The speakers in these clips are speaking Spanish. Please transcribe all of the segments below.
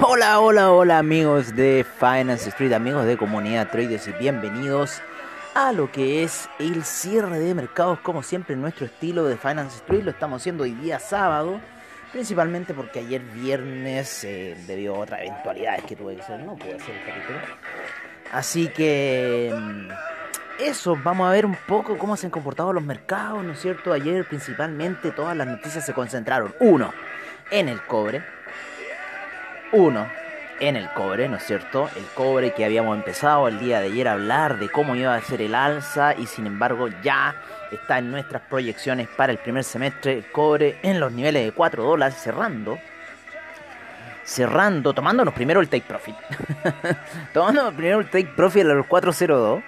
Hola, hola, hola amigos de Finance Street, amigos de comunidad traders y bienvenidos a lo que es el cierre de mercados como siempre nuestro estilo de Finance Street. Lo estamos haciendo hoy día sábado, principalmente porque ayer viernes, eh, debido a otras eventualidades que tuve que hacer, no pude hacer el capítulo. Así que mm, eso, vamos a ver un poco cómo se han comportado los mercados, ¿no es cierto? Ayer principalmente todas las noticias se concentraron, uno, en el cobre, uno, en el cobre, ¿no es cierto? El cobre que habíamos empezado el día de ayer a hablar de cómo iba a ser el alza y sin embargo ya está en nuestras proyecciones para el primer semestre el cobre en los niveles de 4 dólares cerrando cerrando, tomándonos primero el take profit. tomándonos primero el take profit a los 402.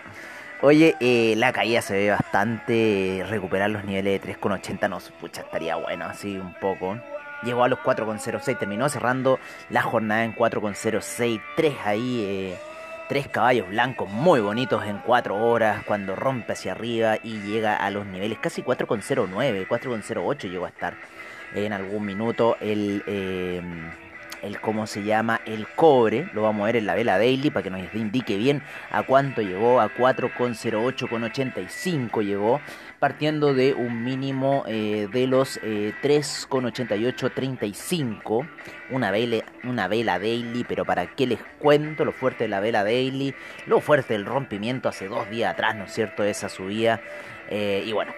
Oye, eh, la caída se ve bastante. Recuperar los niveles de 3,80 no, pucha, estaría bueno, así un poco. Llegó a los 4,06, terminó cerrando la jornada en 4,06. Tres ahí, eh, tres caballos blancos muy bonitos en 4 horas. Cuando rompe hacia arriba y llega a los niveles casi 4,09, 4,08 llegó a estar en algún minuto. El. Eh, el cómo se llama el cobre, lo vamos a ver en la vela daily para que nos indique bien a cuánto llegó, a 4,08,85 llegó, partiendo de un mínimo eh, de los eh, 3,88,35, una vela, una vela daily, pero para qué les cuento lo fuerte de la vela daily, lo fuerte del rompimiento hace dos días atrás, ¿no es cierto?, esa subida, eh, y bueno,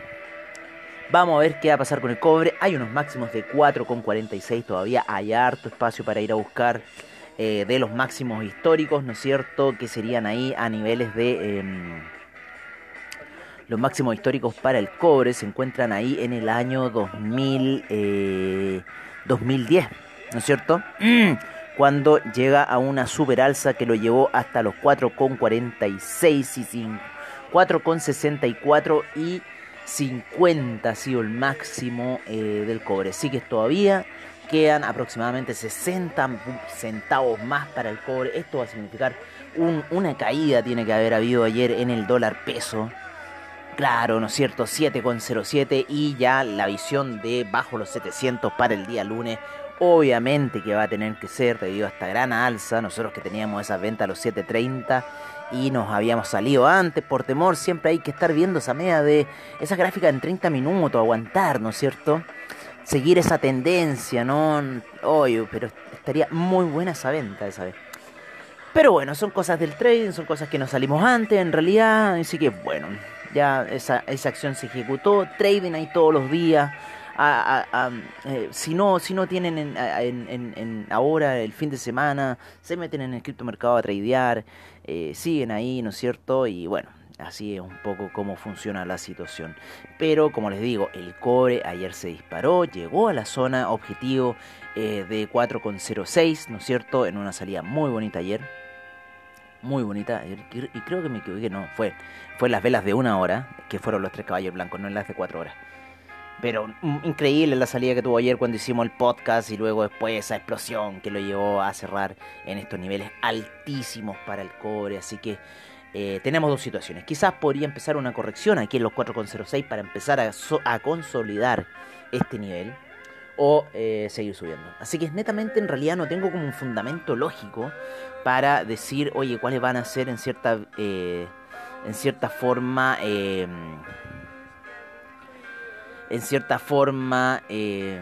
Vamos a ver qué va a pasar con el cobre. Hay unos máximos de 4,46 todavía. Hay harto espacio para ir a buscar eh, de los máximos históricos, ¿no es cierto? Que serían ahí a niveles de... Eh, los máximos históricos para el cobre se encuentran ahí en el año 2000, eh, 2010, ¿no es cierto? Cuando llega a una super alza que lo llevó hasta los 4,46 y 4,64 y 50 ha sido el máximo eh, del cobre. Así que todavía quedan aproximadamente 60 centavos más para el cobre. Esto va a significar un, una caída, tiene que haber habido ayer en el dólar peso. Claro, ¿no es cierto? 7,07 y ya la visión de bajo los 700 para el día lunes. Obviamente que va a tener que ser debido a esta gran alza. Nosotros que teníamos esa venta a los 730 y nos habíamos salido antes por temor. Siempre hay que estar viendo esa media de esa gráfica en 30 minutos, aguantar, ¿no es cierto? Seguir esa tendencia, ¿no? Oye, pero estaría muy buena esa venta esa vez. Pero bueno, son cosas del trading, son cosas que nos salimos antes, en realidad. Así que bueno, ya esa, esa acción se ejecutó. Trading ahí todos los días. A, a, eh, si no si no tienen en, en, en, en, ahora el fin de semana se meten en el criptomercado a tradear eh, siguen ahí no es cierto y bueno así es un poco cómo funciona la situación. Pero como les digo el cobre ayer se disparó llegó a la zona objetivo eh, de 4,06 no es cierto en una salida muy bonita ayer muy bonita y creo que me equivoqué no fue fue las velas de una hora que fueron los tres caballos blancos no en las de cuatro horas pero increíble la salida que tuvo ayer cuando hicimos el podcast y luego después esa explosión que lo llevó a cerrar en estos niveles altísimos para el cobre. Así que eh, tenemos dos situaciones. Quizás podría empezar una corrección aquí en los 4,06 para empezar a, consolidar este nivel o eh, seguir subiendo. Así que netamente en realidad no tengo como un fundamento lógico para decir, oye, cuáles van a ser en cierta, eh, en cierta forma en cierta forma eh,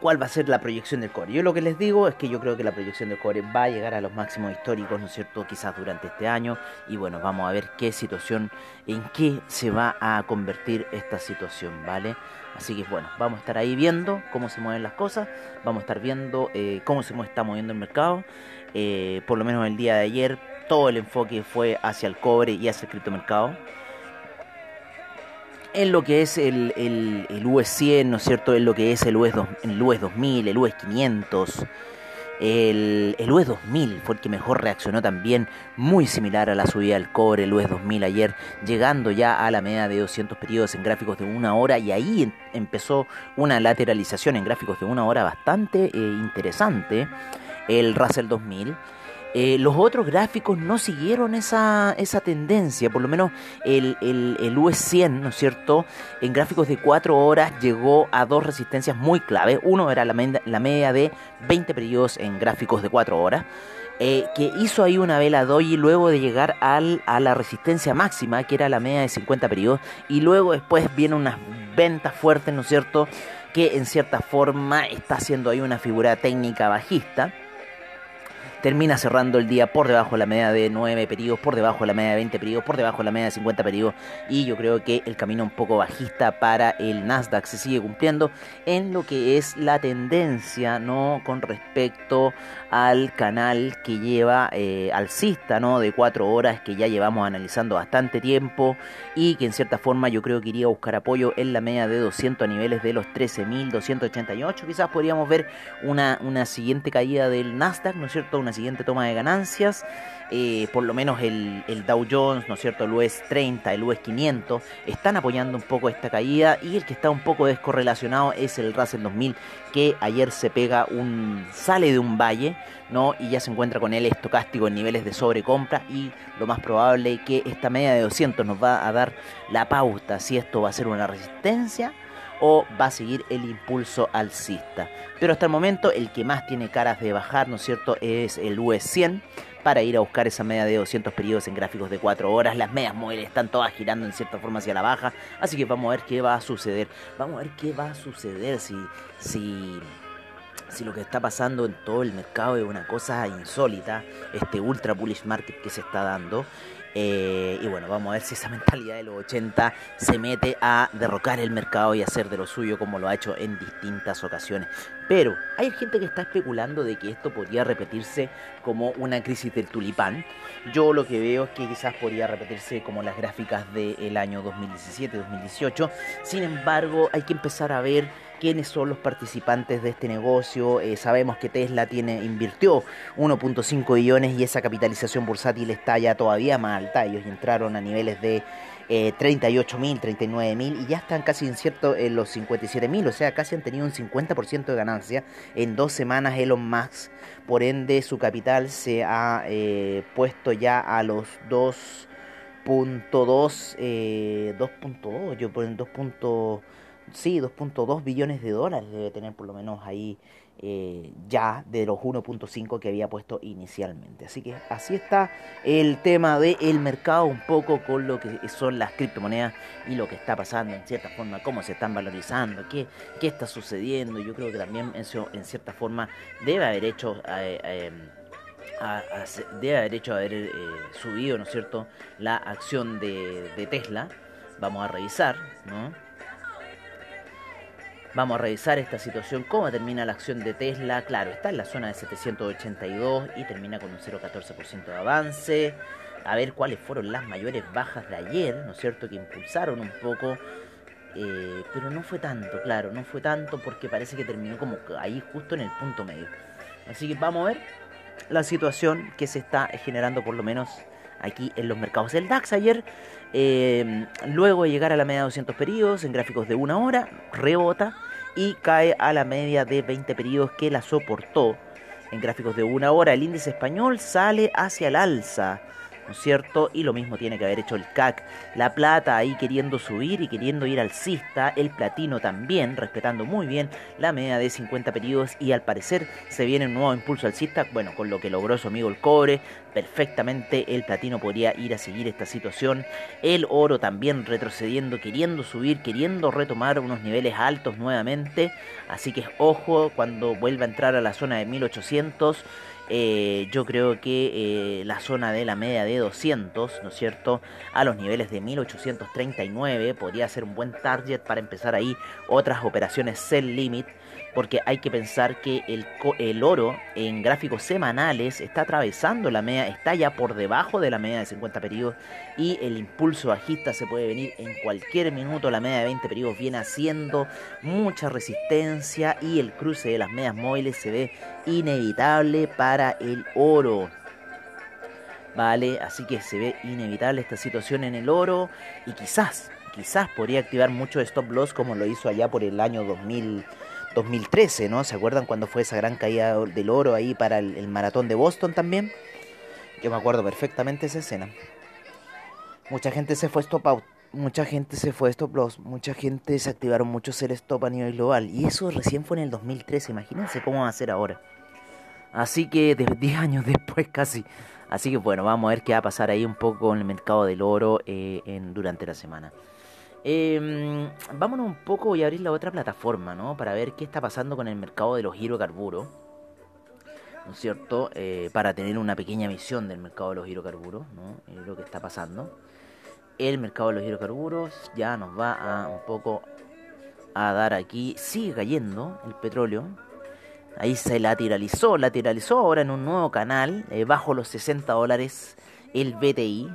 cuál va a ser la proyección del cobre. Yo lo que les digo es que yo creo que la proyección del cobre va a llegar a los máximos históricos, ¿no es cierto? Quizás durante este año. Y bueno, vamos a ver qué situación, en qué se va a convertir esta situación, ¿vale? Así que bueno, vamos a estar ahí viendo cómo se mueven las cosas, vamos a estar viendo eh, cómo se está moviendo el mercado. Eh, por lo menos el día de ayer todo el enfoque fue hacia el cobre y hacia el criptomercado. En lo que es el, el, el US 100, ¿no es cierto? En lo que es el US, 2, el US 2000, el US 500. El, el US 2000 fue el que mejor reaccionó también, muy similar a la subida del cobre, el US 2000 ayer, llegando ya a la media de 200 periodos en gráficos de una hora y ahí em, empezó una lateralización en gráficos de una hora bastante eh, interesante, el Russell 2000. Eh, los otros gráficos no siguieron esa, esa tendencia, por lo menos el, el, el US 100, ¿no es cierto? En gráficos de 4 horas llegó a dos resistencias muy claves. Uno era la, la media de 20 periodos en gráficos de 4 horas. Eh, que hizo ahí una vela doji luego de llegar al, a la resistencia máxima, que era la media de 50 periodos, y luego después vienen unas ventas fuertes, ¿no es cierto?, que en cierta forma está haciendo ahí una figura técnica bajista termina cerrando el día por debajo de la media de 9 periodos, por debajo de la media de 20 periodos, por debajo de la media de 50 periodos y yo creo que el camino un poco bajista para el Nasdaq se sigue cumpliendo en lo que es la tendencia no con respecto al canal que lleva eh, alcista no de 4 horas que ya llevamos analizando bastante tiempo y que en cierta forma yo creo que iría a buscar apoyo en la media de 200 a niveles de los 13.288 quizás podríamos ver una, una siguiente caída del Nasdaq no es cierto siguiente toma de ganancias. Eh, por lo menos el, el, Dow Jones, ¿no es cierto? El US 30, el US 500 están apoyando un poco esta caída y el que está un poco descorrelacionado es el Russell 2000 que ayer se pega un sale de un valle, ¿no? Y ya se encuentra con el estocástico en niveles de sobrecompra y lo más probable que esta media de 200 nos va a dar la pauta si esto va a ser una resistencia o va a seguir el impulso alcista. Pero hasta el momento el que más tiene caras de bajar, ¿no es cierto?, es el US 100 para ir a buscar esa media de 200 periodos en gráficos de 4 horas. Las medias móviles están todas girando en cierta forma hacia la baja, así que vamos a ver qué va a suceder. Vamos a ver qué va a suceder si si si lo que está pasando en todo el mercado es una cosa insólita, este ultra bullish market que se está dando. Eh, y bueno, vamos a ver si esa mentalidad de los 80 se mete a derrocar el mercado y hacer de lo suyo como lo ha hecho en distintas ocasiones. Pero hay gente que está especulando de que esto podría repetirse como una crisis del tulipán. Yo lo que veo es que quizás podría repetirse como las gráficas del año 2017-2018. Sin embargo, hay que empezar a ver quiénes son los participantes de este negocio. Eh, sabemos que Tesla tiene, invirtió 1.5 billones y esa capitalización bursátil está ya todavía más alta. Ellos entraron a niveles de eh, 38 mil, 39 mil y ya están casi en en los 57 mil, o sea, casi han tenido un 50% de ganancia en dos semanas Elon Musk. Por ende, su capital se ha eh, puesto ya a los 2.2, eh, 2.2, yo por 2. Sí, 2.2 billones de dólares debe tener por lo menos ahí eh, ya de los 1.5 que había puesto inicialmente. Así que así está el tema del mercado un poco con lo que son las criptomonedas y lo que está pasando en cierta forma, cómo se están valorizando, qué, qué está sucediendo. Yo creo que también eso en cierta forma debe haber hecho... Eh, a, a, debe haber hecho haber eh, subido, ¿no es cierto?, la acción de, de Tesla. Vamos a revisar, ¿no? Vamos a revisar esta situación, cómo termina la acción de Tesla. Claro, está en la zona de 782 y termina con un 0,14% de avance. A ver cuáles fueron las mayores bajas de ayer, ¿no es cierto? Que impulsaron un poco. Eh, pero no fue tanto, claro, no fue tanto porque parece que terminó como ahí justo en el punto medio. Así que vamos a ver la situación que se está generando por lo menos aquí en los mercados. El DAX ayer, eh, luego de llegar a la media de 200 periodos en gráficos de una hora, rebota y cae a la media de 20 periodos que la soportó en gráficos de una hora. El índice español sale hacia el alza. ¿No es cierto? Y lo mismo tiene que haber hecho el CAC. La plata ahí queriendo subir y queriendo ir alcista. El platino también, respetando muy bien la media de 50 periodos. Y al parecer se viene un nuevo impulso alcista. Bueno, con lo que logró su amigo el cobre. Perfectamente el platino podría ir a seguir esta situación. El oro también retrocediendo, queriendo subir, queriendo retomar unos niveles altos nuevamente. Así que ojo cuando vuelva a entrar a la zona de 1800. Eh, yo creo que eh, la zona de la media de 200, ¿no es cierto? A los niveles de 1839 podría ser un buen target para empezar ahí otras operaciones sell limit. Porque hay que pensar que el, el oro en gráficos semanales está atravesando la media, está ya por debajo de la media de 50 periodos y el impulso bajista se puede venir en cualquier minuto. La media de 20 periodos viene haciendo mucha resistencia y el cruce de las medias móviles se ve inevitable para el oro. Vale, así que se ve inevitable esta situación en el oro y quizás, quizás podría activar mucho stop loss como lo hizo allá por el año 2000, 2013, ¿no? ¿Se acuerdan cuando fue esa gran caída del oro ahí para el, maratón de Boston también? Yo me acuerdo perfectamente esa escena. Mucha gente se fue stop out, mucha gente se fue stop loss, mucha gente se activaron muchos el stop a nivel global y eso recién fue en el 2013, imagínense cómo va a ser ahora. Así que de 10 años después casi. Así que bueno, vamos a ver qué va a pasar ahí un poco con el mercado del oro eh, en, durante la semana. Eh, vámonos un poco, a abrir la otra plataforma, ¿no? Para ver qué está pasando con el mercado de los hidrocarburos. ¿No es cierto? Eh, para tener una pequeña visión del mercado de los hidrocarburos, ¿no? Eh, lo que está pasando. El mercado de los hidrocarburos ya nos va a un poco a dar aquí. Sigue cayendo el petróleo. Ahí se lateralizó, lateralizó ahora en un nuevo canal, eh, bajo los 60 dólares el BTI.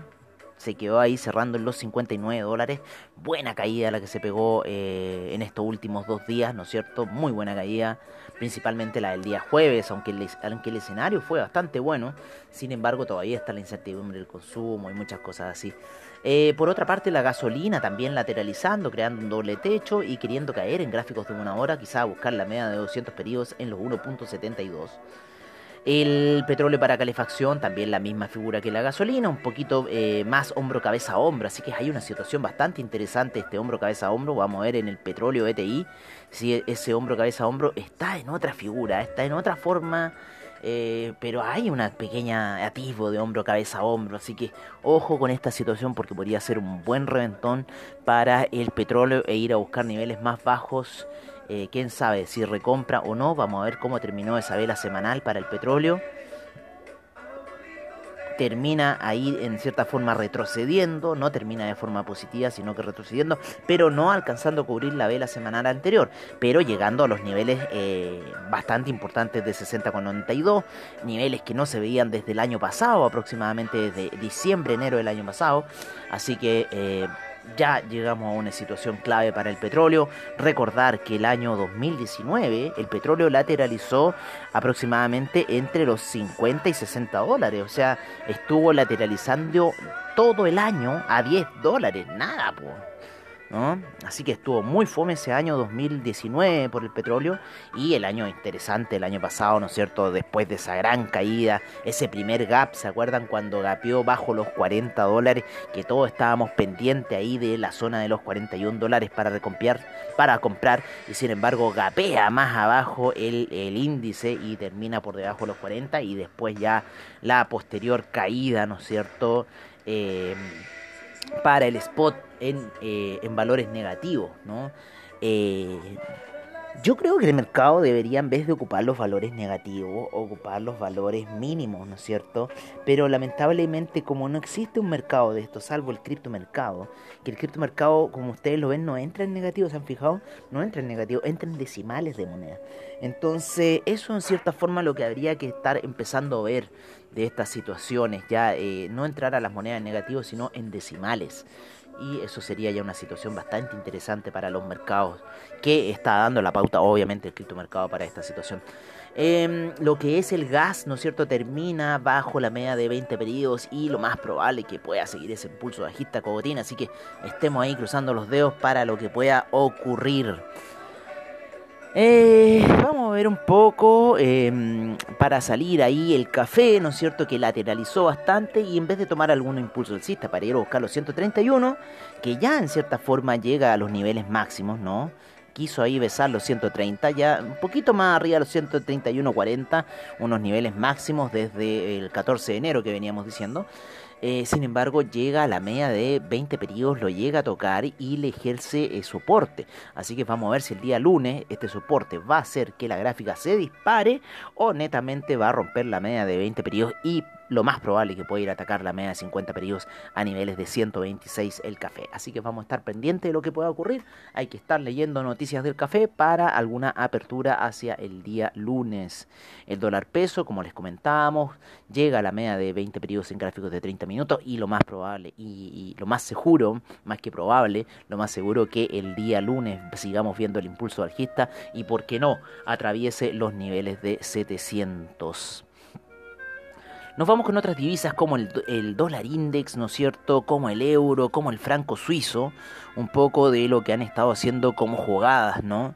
Se quedó ahí cerrando en los 59 dólares. Buena caída la que se pegó eh, en estos últimos dos días, ¿no es cierto? Muy buena caída, principalmente la del día jueves, aunque el, aunque el escenario fue bastante bueno. Sin embargo, todavía está la incertidumbre del consumo y muchas cosas así. Eh, por otra parte, la gasolina también lateralizando, creando un doble techo y queriendo caer en gráficos de una hora, quizá buscar la media de 200 periodos en los 1.72. El petróleo para calefacción, también la misma figura que la gasolina, un poquito eh, más hombro cabeza a hombro, así que hay una situación bastante interesante este hombro cabeza a hombro, vamos a ver en el petróleo ETI si ese hombro cabeza a hombro está en otra figura, está en otra forma, eh, pero hay una pequeña atisbo de hombro cabeza a hombro, así que ojo con esta situación porque podría ser un buen reventón para el petróleo e ir a buscar niveles más bajos. Eh, quién sabe si recompra o no. Vamos a ver cómo terminó esa vela semanal para el petróleo. Termina ahí en cierta forma retrocediendo, no termina de forma positiva, sino que retrocediendo, pero no alcanzando a cubrir la vela semanal anterior, pero llegando a los niveles eh, bastante importantes de 60,92, niveles que no se veían desde el año pasado, aproximadamente desde diciembre, enero del año pasado. Así que eh, ya llegamos a una situación clave para el petróleo. Recordar que el año 2019 el petróleo lateralizó aproximadamente entre los 50 y 60 dólares. O sea, estuvo lateralizando todo el año a 10 dólares. Nada, pues. Así que estuvo muy fome ese año 2019 por el petróleo y el año interesante el año pasado, ¿no es cierto? Después de esa gran caída, ese primer gap, ¿se acuerdan cuando gapeó bajo los 40 dólares? Que todos estábamos pendientes ahí de la zona de los 41 dólares para recomprar, para comprar y sin embargo gapea más abajo el, el índice y termina por debajo de los 40 y después ya la posterior caída, ¿no es cierto? Eh, para el spot en, eh, en valores negativos, ¿no? Eh, yo creo que el mercado debería, en vez de ocupar los valores negativos, ocupar los valores mínimos, ¿no es cierto? Pero lamentablemente, como no existe un mercado de esto, salvo el criptomercado, que el criptomercado, como ustedes lo ven, no entra en negativo, ¿se han fijado? No entra en negativo, entra en decimales de moneda. Entonces, eso en cierta forma lo que habría que estar empezando a ver de estas situaciones, ya eh, no entrar a las monedas en negativo, sino en decimales y eso sería ya una situación bastante interesante para los mercados que está dando la pauta obviamente el criptomercado para esta situación. Eh, lo que es el gas no es cierto termina bajo la media de 20 periodos y lo más probable que pueda seguir ese impulso bajista cogotín así que estemos ahí cruzando los dedos para lo que pueda ocurrir eh, vamos a ver un poco eh, para salir ahí el café, ¿no es cierto? Que lateralizó bastante y en vez de tomar algún impulso alcista para ir a buscar los 131, que ya en cierta forma llega a los niveles máximos, ¿no? Quiso ahí besar los 130, ya un poquito más arriba los 131.40, unos niveles máximos desde el 14 de enero que veníamos diciendo. Eh, sin embargo, llega a la media de 20 periodos, lo llega a tocar y le ejerce eh, soporte. Así que vamos a ver si el día lunes este soporte va a hacer que la gráfica se dispare o netamente va a romper la media de 20 periodos y lo más probable que pueda ir a atacar la media de 50 periodos a niveles de 126 el café. Así que vamos a estar pendientes de lo que pueda ocurrir. Hay que estar leyendo noticias del café para alguna apertura hacia el día lunes. El dólar peso, como les comentábamos, llega a la media de 20 periodos en gráficos de 30 minutos y lo más probable y, y lo más seguro, más que probable, lo más seguro que el día lunes sigamos viendo el impulso alcista y por qué no atraviese los niveles de 700. Nos vamos con otras divisas como el, dólar index, ¿no es cierto? Como el euro, como el franco suizo. Un poco de lo que han estado haciendo como jugadas, ¿no?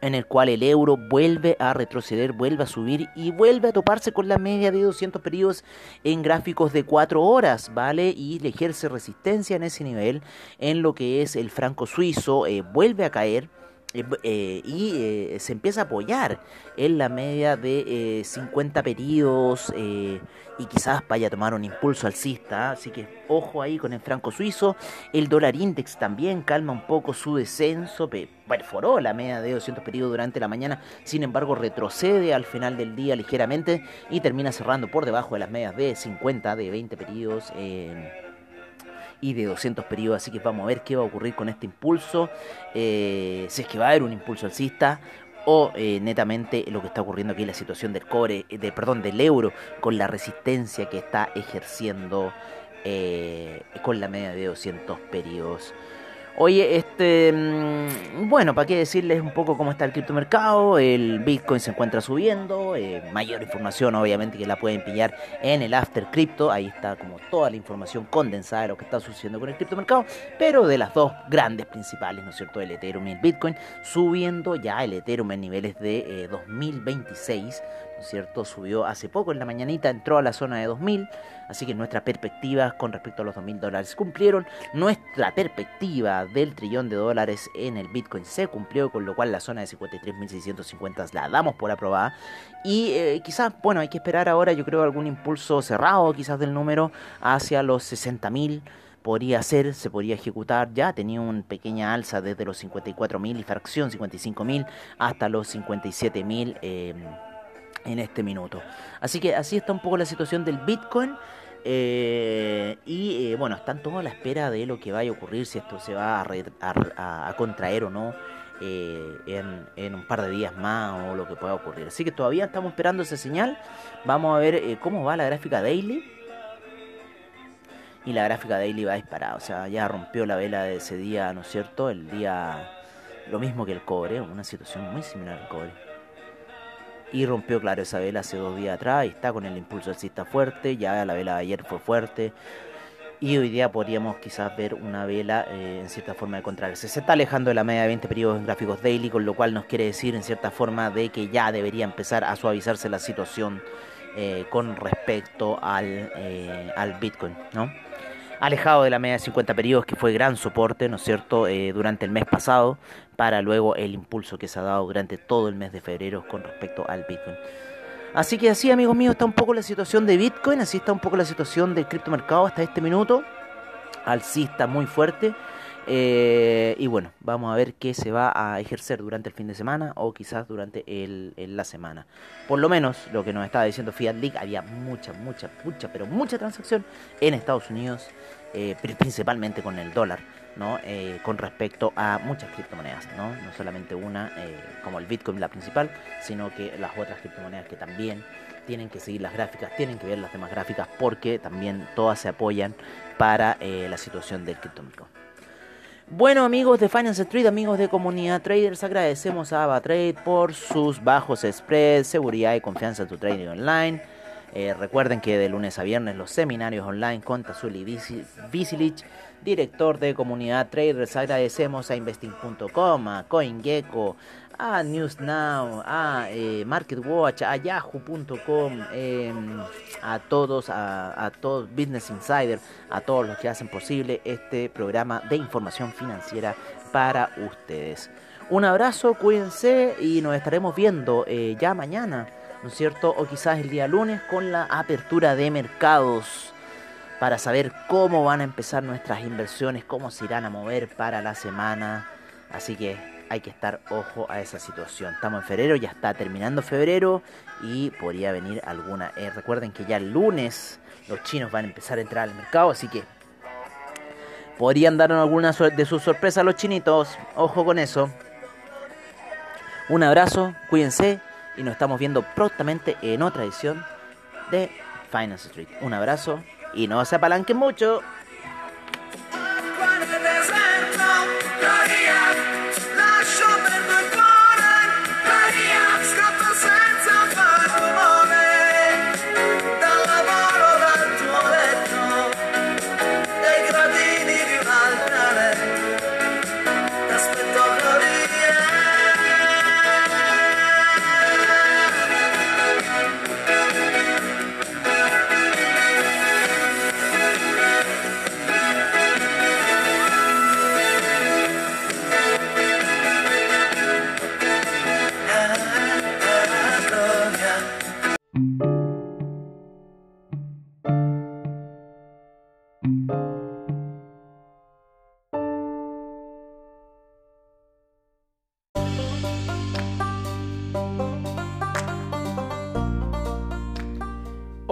En el cual el euro vuelve a retroceder, vuelve a subir y vuelve a toparse con la media de 200 periodos en gráficos de 4 horas, ¿vale? Y le ejerce resistencia en ese nivel. En lo que es el franco suizo, eh, vuelve a caer eh, y eh, se empieza a apoyar en la media de eh, 50 periodos y quizás vaya a tomar un impulso alcista. Así que ojo ahí con el franco suizo. El dólar index también calma un poco su descenso. Perforó la media de 200 periodos durante la mañana. Sin embargo, retrocede al final del día ligeramente y termina cerrando por debajo de las medias de 50, de 20 periodos y de 200 periodos. Así que vamos a ver qué va a ocurrir con este impulso. Eh, si es que va a haber un impulso alcista o eh, netamente lo que está ocurriendo aquí la situación del cobre, de, perdón, del euro con la resistencia que está ejerciendo eh, con la media de 200 periodos. Oye, este, mm, bueno, para qué decirles un poco cómo está el criptomercado, el Bitcoin se encuentra subiendo, eh, mayor información obviamente que la pueden pillar en el After Crypto, ahí está como toda la información condensada de lo que está sucediendo con el criptomercado, pero de las dos grandes principales, ¿no es cierto?, el Ethereum y el Bitcoin, subiendo ya el Ethereum en niveles de eh, 2026, ¿no es cierto? Subió hace poco en la mañanita, entró a la zona de 2000, así que nuestras perspectivas con respecto a los 2000 dólares cumplieron. Nuestra perspectiva del trillón de dólares en el Bitcoin se cumplió, con lo cual la zona de 53.650 la damos por aprobada. Y eh, quizás, bueno, hay que esperar ahora, yo creo, algún impulso cerrado, quizás del número, hacia los 60.000 podría ser, se podría ejecutar ya, tenía una pequeña alza desde los 54.000 y fracción 55.000 hasta los 57.000 eh, en este minuto. Así que así está un poco la situación del Bitcoin. Eh, y eh, bueno, están todos a la espera de lo que vaya a ocurrir, si esto se va a, contraer o no eh, en, en, un par de días más o lo que pueda ocurrir. Así que todavía estamos esperando esa señal. Vamos a ver cómo va la gráfica daily. Y la gráfica daily va disparada, o sea, ya rompió la vela de ese día, ¿no es cierto? El día, lo mismo que el cobre, una situación muy similar al cobre y rompió claro esa vela hace dos días atrás y está con el impulso alcista fuerte, ya la vela de ayer fue fuerte y hoy día podríamos quizás ver una vela eh, en cierta forma de contrarse. Se está alejando de la media de 20 periodos en gráficos daily, con lo cual nos quiere decir en cierta forma de que ya debería empezar a suavizarse la situación eh, con respecto al, eh, al Bitcoin, ¿no? Alejado de la media de 50 periodos, que fue gran soporte, ¿no es cierto?, eh, durante el mes pasado, para luego el impulso que se ha dado durante todo el mes de febrero con respecto al Bitcoin. Así que así, amigos míos, está un poco la situación de Bitcoin, así está un poco la situación del criptomercado hasta este minuto. Alcista muy fuerte. Eh, y bueno, vamos a ver qué se va a ejercer durante el fin de semana o quizás durante el, la semana. Por lo menos lo que nos estaba diciendo Fiat League, había mucha, mucha, mucha, pero mucha transacción en Estados Unidos, eh, principalmente con el dólar, ¿no? Eh, con respecto a muchas criptomonedas, ¿no? No solamente una, como el Bitcoin la principal, sino que las otras criptomonedas que también tienen que seguir las gráficas, tienen que ver las demás gráficas porque también todas se apoyan para la situación del criptomercado. Bueno amigos de Finance Street, amigos de Comunidad Traders, agradecemos a AvaTrade por sus bajos spreads, seguridad y confianza en tu trading online. Eh, recuerden que de lunes a viernes los seminarios online con Tazuli Visilich, director de Comunidad Traders. Agradecemos a Investing.com, a CoinGecko, a NewsNow, a eh, MarketWatch, a Yahoo.com, eh, a todos, a, a todos, Business Insider, a todos los que hacen posible este programa de información financiera para ustedes. Un abrazo, cuídense y nos estaremos viendo eh, ya mañana, ¿no es cierto? O quizás el día lunes con la apertura de mercados para saber cómo van a empezar nuestras inversiones, cómo se irán a mover para la semana. Así que hay que estar ojo a esa situación. Estamos en febrero, ya está terminando febrero y podría venir alguna. eh, recuerden que ya el lunes los chinos van a empezar a entrar al mercado, así que podrían darnos alguna de sus sorpresas a los chinitos. Ojo con eso. Un abrazo, cuídense y nos estamos viendo prontamente en otra edición de Finance Street. Un abrazo y no se apalanquen mucho.